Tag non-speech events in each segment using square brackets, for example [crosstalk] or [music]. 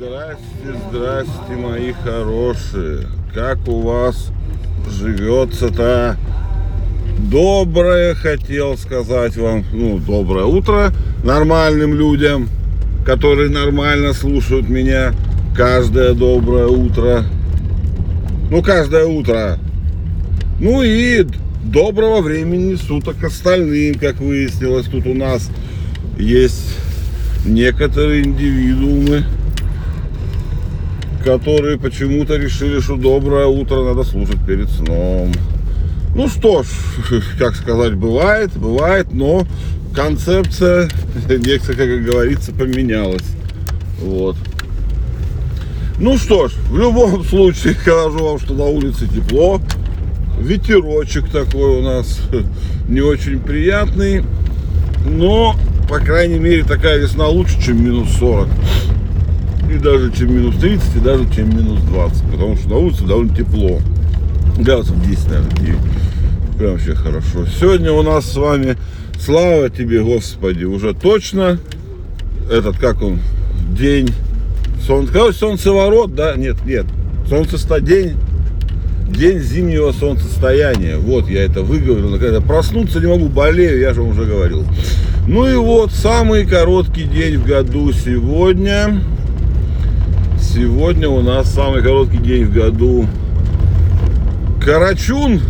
Здрасте, здрасте, мои хорошие. Как у вас живется-то? Доброе хотел сказать вам, ну, доброе утро нормальным людям, которые нормально слушают меня каждое доброе утро. Ну, каждое утро. Ну и доброго времени суток остальным, как выяснилось, тут у нас есть некоторые индивидуумы, которые почему-то решили, что доброе утро надо слушать перед сном. Ну что ж, [laughs] как сказать, бывает, бывает, но концепция, [laughs] как говорится, поменялась. Вот. Ну что ж, в любом [laughs] случае скажу вам, что на улице тепло. Ветерочек такой у нас не очень приятный. Но, по крайней мере, такая весна лучше, чем минус 40 и даже чем минус 30, и даже чем минус 20, потому что на улице довольно тепло. Градусов 10, наверное, 9. Прям вообще хорошо. Сегодня у нас с вами, слава тебе, Господи, уже точно, этот, как он, день, сон, короче, солнцеворот, да, нет, нет, солнцесто день, день зимнего солнцестояния. Вот я это выговорил. Когда проснуться не могу, болею, я же вам уже говорил. Ну и вот самый короткий день в году сегодня. Сегодня у нас самый короткий день в году. Карачун.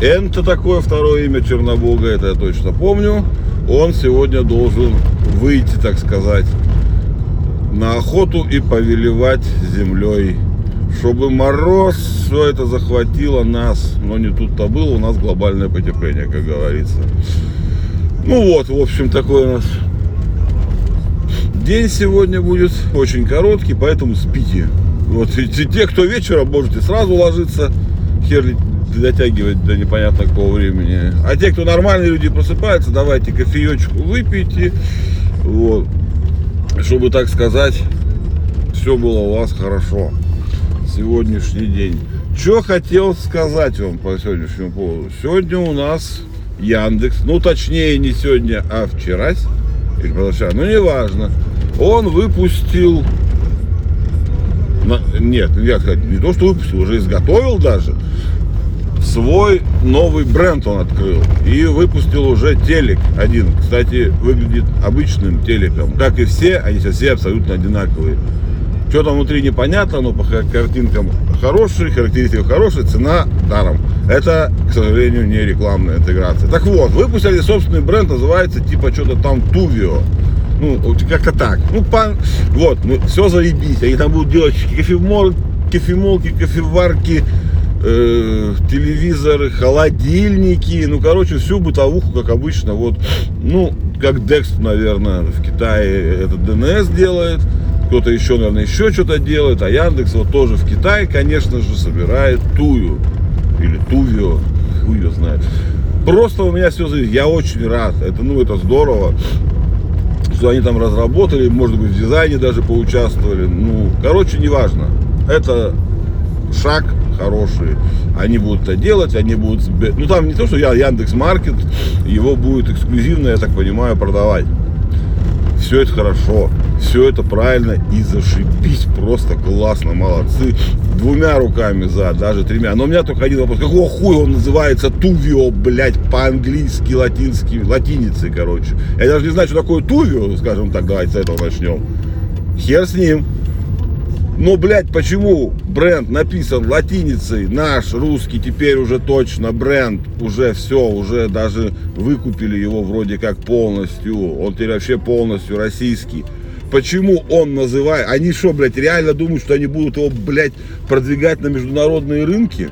Это такое второе имя Чернобога, это я точно помню. Он сегодня должен выйти, так сказать, на охоту и повелевать землей. Чтобы мороз все это захватило нас. Но не тут-то было, у нас глобальное потепление, как говорится. Ну вот, в общем, такой у нас День сегодня будет очень короткий, поэтому спите. Вот и те, кто вечером, можете сразу ложиться, хер дотягивать до непонятно какого времени. А те, кто нормальные люди просыпаются, давайте кофеечку выпейте, вот, чтобы, так сказать, все было у вас хорошо. Сегодняшний день. Что хотел сказать вам по сегодняшнему поводу? Сегодня у нас Яндекс, ну точнее не сегодня, а вчера, или позавчера, ну неважно, он выпустил, нет, я сказать, не то, что выпустил, уже изготовил даже, свой новый бренд он открыл и выпустил уже телек один. Кстати, выглядит обычным телеком. Как и все, они сейчас все абсолютно одинаковые. Что там внутри непонятно, но по картинкам хорошие, характеристики хорошие, цена даром. Это, к сожалению, не рекламная интеграция. Так вот, выпустили собственный бренд, называется типа что-то там Тувио. Ну, как-то так. Ну, пан, вот, ну, все заебись. Они там будут делать кофемол, кофемолки, кофеварки, э, телевизоры, холодильники. Ну, короче, всю бытовуху, как обычно. Вот, ну, как Декст, наверное, в Китае этот ДНС делает. Кто-то еще, наверное, еще что-то делает. А Яндекс вот тоже в Китае, конечно же, собирает Тую. Или Тувио. Хуй ее знает. Просто у меня все зависит. Я очень рад. Это, ну, это здорово они там разработали, может быть, в дизайне даже поучаствовали. Ну, короче, неважно. Это шаг хороший. Они будут это делать, они будут... Ну, там не то, что я Яндекс Маркет, его будет эксклюзивно, я так понимаю, продавать. Все это хорошо, все это правильно и зашибись, просто классно, молодцы. Двумя руками за, даже тремя. Но у меня только один вопрос. Какого хуя он называется Тувио, блядь, по-английски, латински, латиницей, короче. Я даже не знаю, что такое Тувио, скажем так, давайте с этого начнем. Хер с ним. Но, блядь, почему бренд написан латиницей, наш русский, теперь уже точно бренд, уже все, уже даже выкупили его вроде как полностью, он теперь вообще полностью российский. Почему он называет, они что, блядь, реально думают, что они будут его, блядь, продвигать на международные рынки?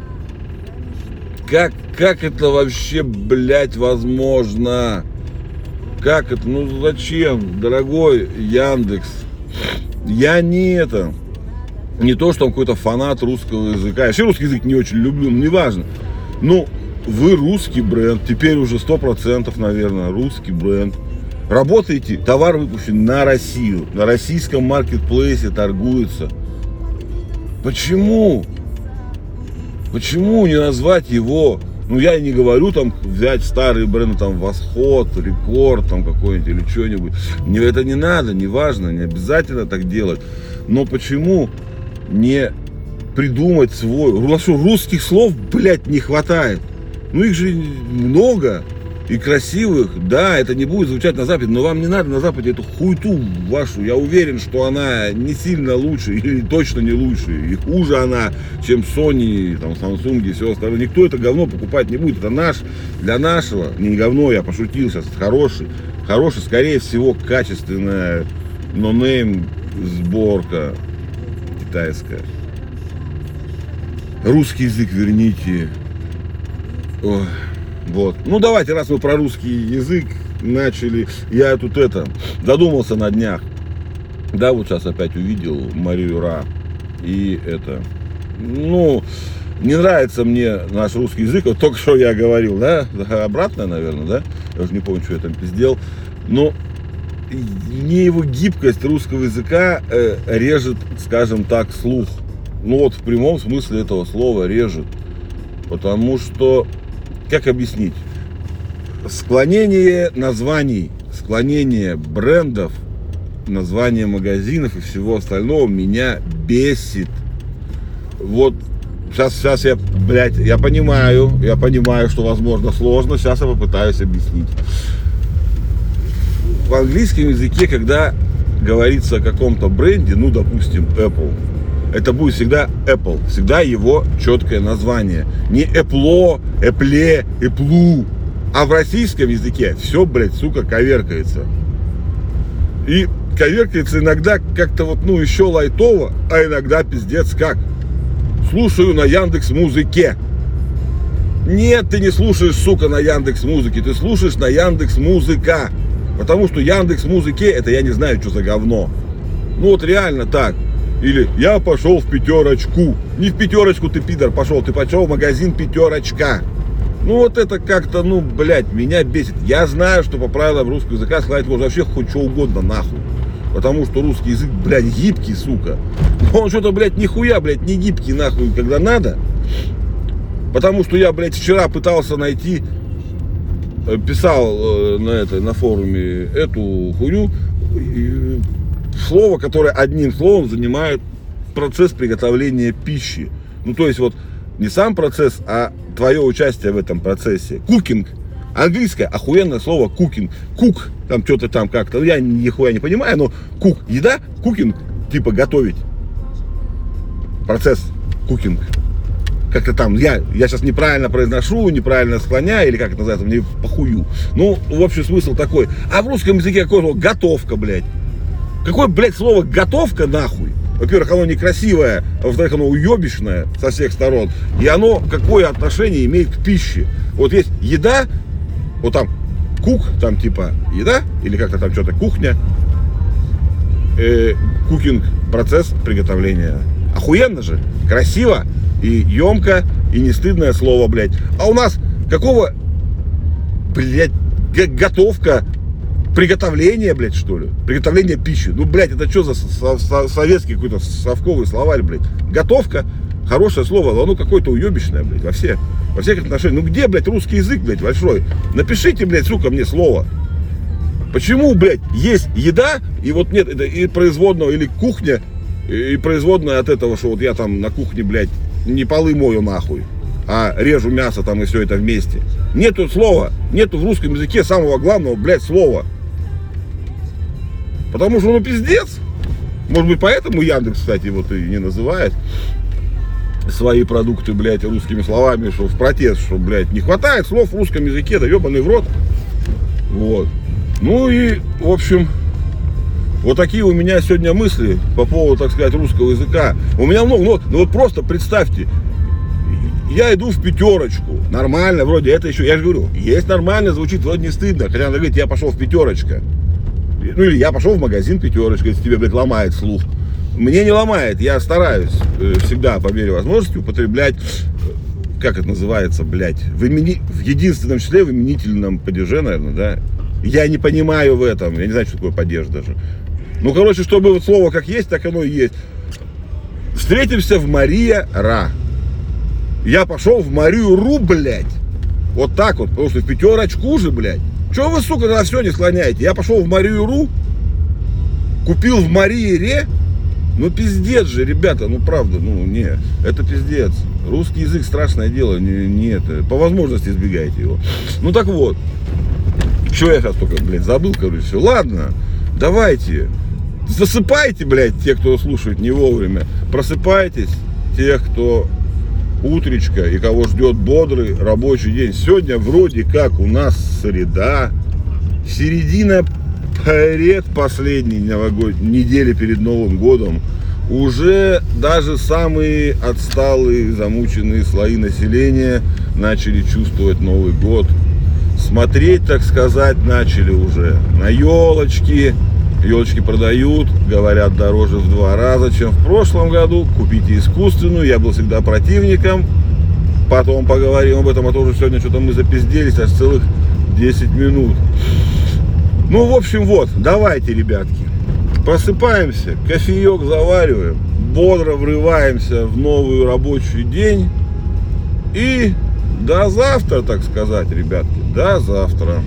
Как, как это вообще, блядь, возможно? Как это, ну зачем, дорогой Яндекс? Я не это, не то, что он какой-то фанат русского языка. Я вообще русский язык не очень люблю, но неважно. Ну, вы русский бренд, теперь уже 100%, наверное, русский бренд. Работаете, товар выпущен на Россию, на российском маркетплейсе торгуется. Почему? Почему не назвать его ну, я не говорю там взять старые бренды, там, Восход, Рекорд, там, какой-нибудь или что-нибудь. Не, это не надо, не важно, не обязательно так делать. Но почему не придумать свой... У нас что, русских слов, блядь, не хватает. Ну их же много и красивых, да, это не будет звучать на Западе, но вам не надо на Западе эту хуйту вашу. Я уверен, что она не сильно лучше, или точно не лучше, и хуже она, чем Sony, там, Samsung и все остальное. Никто это говно покупать не будет, это наш, для нашего, не говно, я пошутил сейчас, хороший, хороший, скорее всего, качественная нонейм сборка китайская. Русский язык верните. Ой. Вот. Ну давайте, раз мы про русский язык начали, я тут это, задумался на днях. Да, вот сейчас опять увидел Марию Ра. И это, ну, не нравится мне наш русский язык, вот только что я говорил, да, обратно, наверное, да, я уже не помню, что я там пиздел, но не его гибкость русского языка э, режет, скажем так, слух. Ну вот в прямом смысле этого слова режет. Потому что как объяснить? Склонение названий, склонение брендов, названия магазинов и всего остального меня бесит. Вот сейчас, сейчас я, блядь, я понимаю, я понимаю, что возможно сложно, сейчас я попытаюсь объяснить. В английском языке, когда говорится о каком-то бренде, ну, допустим, Apple, это будет всегда Apple, всегда его четкое название. Не Apple, Apple, Apple. А в российском языке все, блядь, сука, коверкается. И коверкается иногда как-то вот, ну, еще лайтово, а иногда пиздец как. Слушаю на Яндекс Музыке. Нет, ты не слушаешь, сука, на Яндекс Музыке, ты слушаешь на Яндекс Музыка. Потому что Яндекс Музыке это я не знаю, что за говно. Ну вот реально так. Или я пошел в пятерочку. Не в пятерочку ты, пидор, пошел, ты пошел в магазин пятерочка. Ну вот это как-то, ну, блядь, меня бесит. Я знаю, что по правилам русского языка сказать можно вообще хоть что угодно нахуй. Потому что русский язык, блядь, гибкий, сука. Но он что-то, блядь, нихуя, блядь, не гибкий нахуй, когда надо. Потому что я, блядь, вчера пытался найти, э, писал э, на, это, на форуме эту хуйню, слово, которое одним словом занимает процесс приготовления пищи. Ну, то есть вот не сам процесс, а твое участие в этом процессе. Cooking. Английское охуенное слово cooking. Cook, там что-то там как-то, я нихуя не понимаю, но cook, еда, cooking, типа готовить. Процесс cooking. Как-то там, я, я сейчас неправильно произношу, неправильно склоняю, или как это называется, мне похую. Ну, в общем смысл такой. А в русском языке какой слово? Готовка, блядь. Какое, блядь, слово готовка нахуй? Во-первых, оно некрасивое, а во-вторых, оно уебищное со всех сторон. И оно какое отношение имеет к пище? Вот есть еда, вот там кук, там типа еда, или как-то там что-то кухня, э, кукинг, процесс приготовления. Охуенно же, красиво и емко, и не стыдное слово, блядь. А у нас какого, блядь, готовка, Приготовление, блядь, что ли? Приготовление пищи. Ну, блядь, это что за со со советский какой-то совковый словарь, блядь? Готовка, хорошее слово, но оно какое-то уебищное, блядь, во, все, во всех отношениях. Ну, где, блядь, русский язык, блядь, большой? Напишите, блядь, сука, мне слово. Почему, блядь, есть еда, и вот нет, это и производного, или кухня, и производная от этого, что вот я там на кухне, блядь, не полы мою нахуй, а режу мясо там и все это вместе. Нету слова, нету в русском языке самого главного, блядь, слова. Потому что, ну, пиздец. Может быть, поэтому Яндекс, кстати, вот и не называет свои продукты, блядь, русскими словами, что в протест, что, блядь, не хватает слов в русском языке, да ебаный в рот. Вот. Ну и, в общем, вот такие у меня сегодня мысли по поводу, так сказать, русского языка. У меня много, ну, ну вот просто представьте, я иду в пятерочку, нормально, вроде это еще, я же говорю, есть нормально, звучит, вроде не стыдно, хотя надо говорить, я пошел в пятерочка. Ну или я пошел в магазин пятерочка, если тебе, блядь, ломает слух. Мне не ломает, я стараюсь э, всегда по мере возможности употреблять, э, как это называется, блядь, в, имени, в единственном числе в именительном падеже, наверное, да. Я не понимаю в этом, я не знаю, что такое падеж даже. Ну, короче, чтобы вот слово как есть, так оно и есть. Встретимся в Мария Ра. Я пошел в Марию Ру, блядь. Вот так вот, потому что в пятерочку же, блядь. Чего вы, сука, на все не склоняете? Я пошел в Марию Ру, купил в Марии Ре Ну пиздец же, ребята, ну правда, ну не, это пиздец. Русский язык страшное дело, не, не это. По возможности избегайте его. Ну так вот, что я сейчас только, блядь, забыл, короче, все. Ладно, давайте, засыпайте, блядь, те, кто слушает не вовремя. Просыпайтесь, тех, кто утречка и кого ждет бодрый рабочий день. Сегодня вроде как у нас среда, середина пред последней новогодней недели перед Новым годом. Уже даже самые отсталые, замученные слои населения начали чувствовать Новый год. Смотреть, так сказать, начали уже на елочки. Елочки продают, говорят, дороже в два раза, чем в прошлом году. Купите искусственную, я был всегда противником. Потом поговорим об этом, а то уже сегодня что-то мы запизделись аж целых 10 минут. Ну, в общем, вот, давайте, ребятки, просыпаемся, кофеек завариваем, бодро врываемся в новый рабочий день. И до завтра, так сказать, ребятки, до завтра.